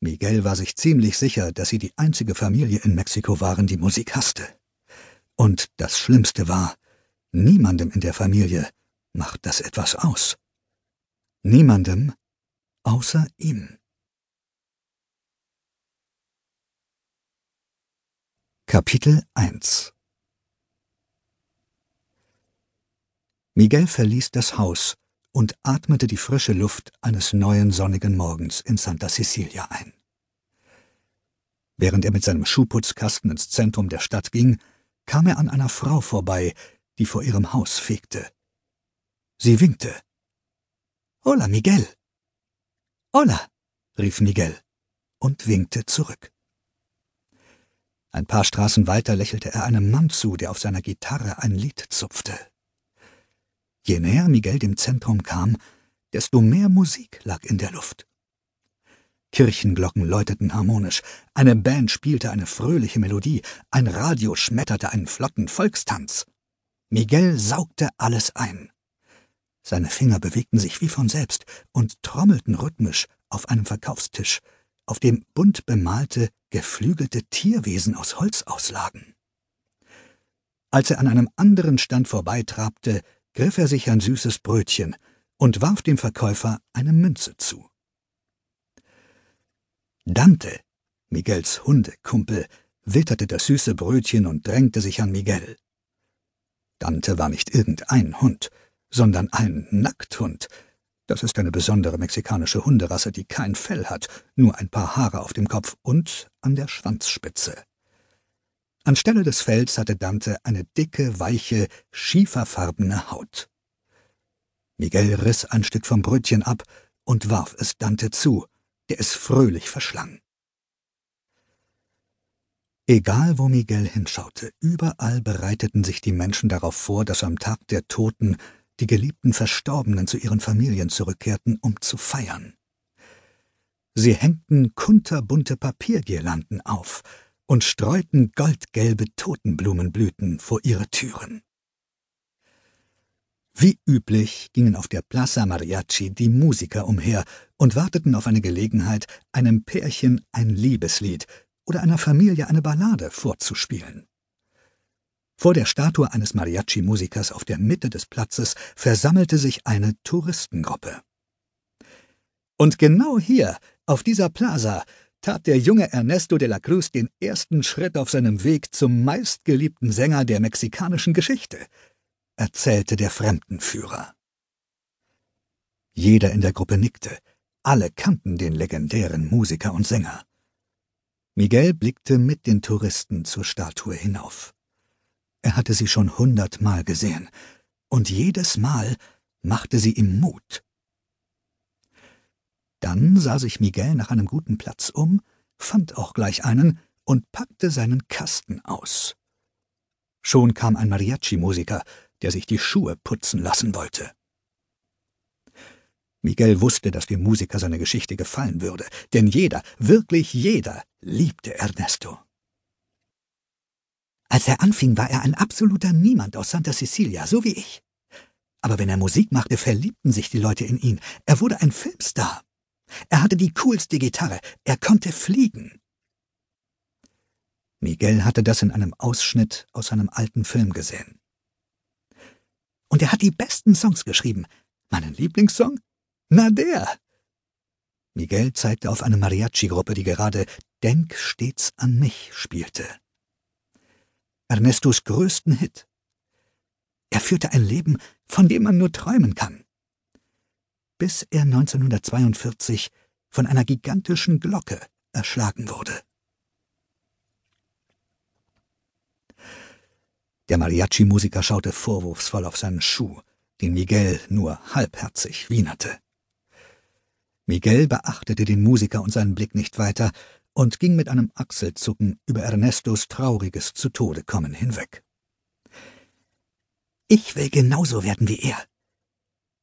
Miguel war sich ziemlich sicher, dass sie die einzige Familie in Mexiko waren, die Musik hasste. Und das Schlimmste war, niemandem in der Familie macht das etwas aus. Niemandem außer ihm. Kapitel 1 Miguel verließ das Haus und atmete die frische Luft eines neuen sonnigen Morgens in Santa Cecilia ein. Während er mit seinem Schuhputzkasten ins Zentrum der Stadt ging, kam er an einer Frau vorbei, die vor ihrem Haus fegte. Sie winkte. Hola, Miguel. Hola, rief Miguel und winkte zurück. Ein paar Straßen weiter lächelte er einem Mann zu, der auf seiner Gitarre ein Lied zupfte. Je näher Miguel dem Zentrum kam, desto mehr Musik lag in der Luft. Kirchenglocken läuteten harmonisch, eine Band spielte eine fröhliche Melodie, ein Radio schmetterte einen flotten Volkstanz. Miguel saugte alles ein. Seine Finger bewegten sich wie von selbst und trommelten rhythmisch auf einem Verkaufstisch, auf dem bunt bemalte, geflügelte Tierwesen aus Holz auslagen. Als er an einem anderen Stand vorbeitrabte, griff er sich ein süßes Brötchen und warf dem Verkäufer eine Münze zu. Dante, Miguels Hundekumpel, witterte das süße Brötchen und drängte sich an Miguel. Dante war nicht irgendein Hund, sondern ein Nackthund. Das ist eine besondere mexikanische Hunderasse, die kein Fell hat, nur ein paar Haare auf dem Kopf und an der Schwanzspitze. Anstelle des Fells hatte Dante eine dicke, weiche, schieferfarbene Haut. Miguel riss ein Stück vom Brötchen ab und warf es Dante zu, der es fröhlich verschlang. Egal wo Miguel hinschaute, überall bereiteten sich die Menschen darauf vor, dass am Tag der Toten die geliebten Verstorbenen zu ihren Familien zurückkehrten, um zu feiern. Sie hängten kunterbunte Papiergirlanden auf, und streuten goldgelbe Totenblumenblüten vor ihre Türen. Wie üblich gingen auf der Plaza Mariachi die Musiker umher und warteten auf eine Gelegenheit, einem Pärchen ein Liebeslied oder einer Familie eine Ballade vorzuspielen. Vor der Statue eines Mariachi-Musikers auf der Mitte des Platzes versammelte sich eine Touristengruppe. Und genau hier, auf dieser Plaza, tat der junge Ernesto de la Cruz den ersten Schritt auf seinem Weg zum meistgeliebten Sänger der mexikanischen Geschichte, erzählte der Fremdenführer. Jeder in der Gruppe nickte, alle kannten den legendären Musiker und Sänger. Miguel blickte mit den Touristen zur Statue hinauf. Er hatte sie schon hundertmal gesehen, und jedes Mal machte sie ihm Mut. Dann sah sich Miguel nach einem guten Platz um, fand auch gleich einen und packte seinen Kasten aus. Schon kam ein Mariachi-Musiker, der sich die Schuhe putzen lassen wollte. Miguel wusste, dass dem Musiker seine Geschichte gefallen würde, denn jeder, wirklich jeder, liebte Ernesto. Als er anfing, war er ein absoluter Niemand aus Santa Cecilia, so wie ich. Aber wenn er Musik machte, verliebten sich die Leute in ihn. Er wurde ein Filmstar. Er hatte die coolste Gitarre, er konnte fliegen. Miguel hatte das in einem Ausschnitt aus einem alten Film gesehen. Und er hat die besten Songs geschrieben. Meinen Lieblingssong? Na der! Miguel zeigte auf eine Mariachi-Gruppe, die gerade Denk stets an mich spielte. Ernestos größten Hit. Er führte ein Leben, von dem man nur träumen kann bis er 1942 von einer gigantischen Glocke erschlagen wurde. Der Mariachi-Musiker schaute vorwurfsvoll auf seinen Schuh, den Miguel nur halbherzig wienerte. Miguel beachtete den Musiker und seinen Blick nicht weiter und ging mit einem Achselzucken über Ernestos trauriges zu Tode kommen hinweg. Ich will genauso werden wie er,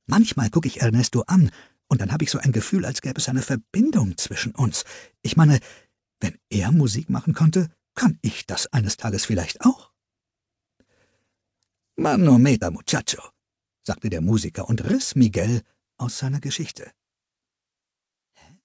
Manchmal gucke ich Ernesto an, und dann habe ich so ein Gefühl, als gäbe es eine Verbindung zwischen uns. Ich meine, wenn er Musik machen konnte, kann ich das eines Tages vielleicht auch. Mano meta, muchacho, sagte der Musiker und riss Miguel aus seiner Geschichte.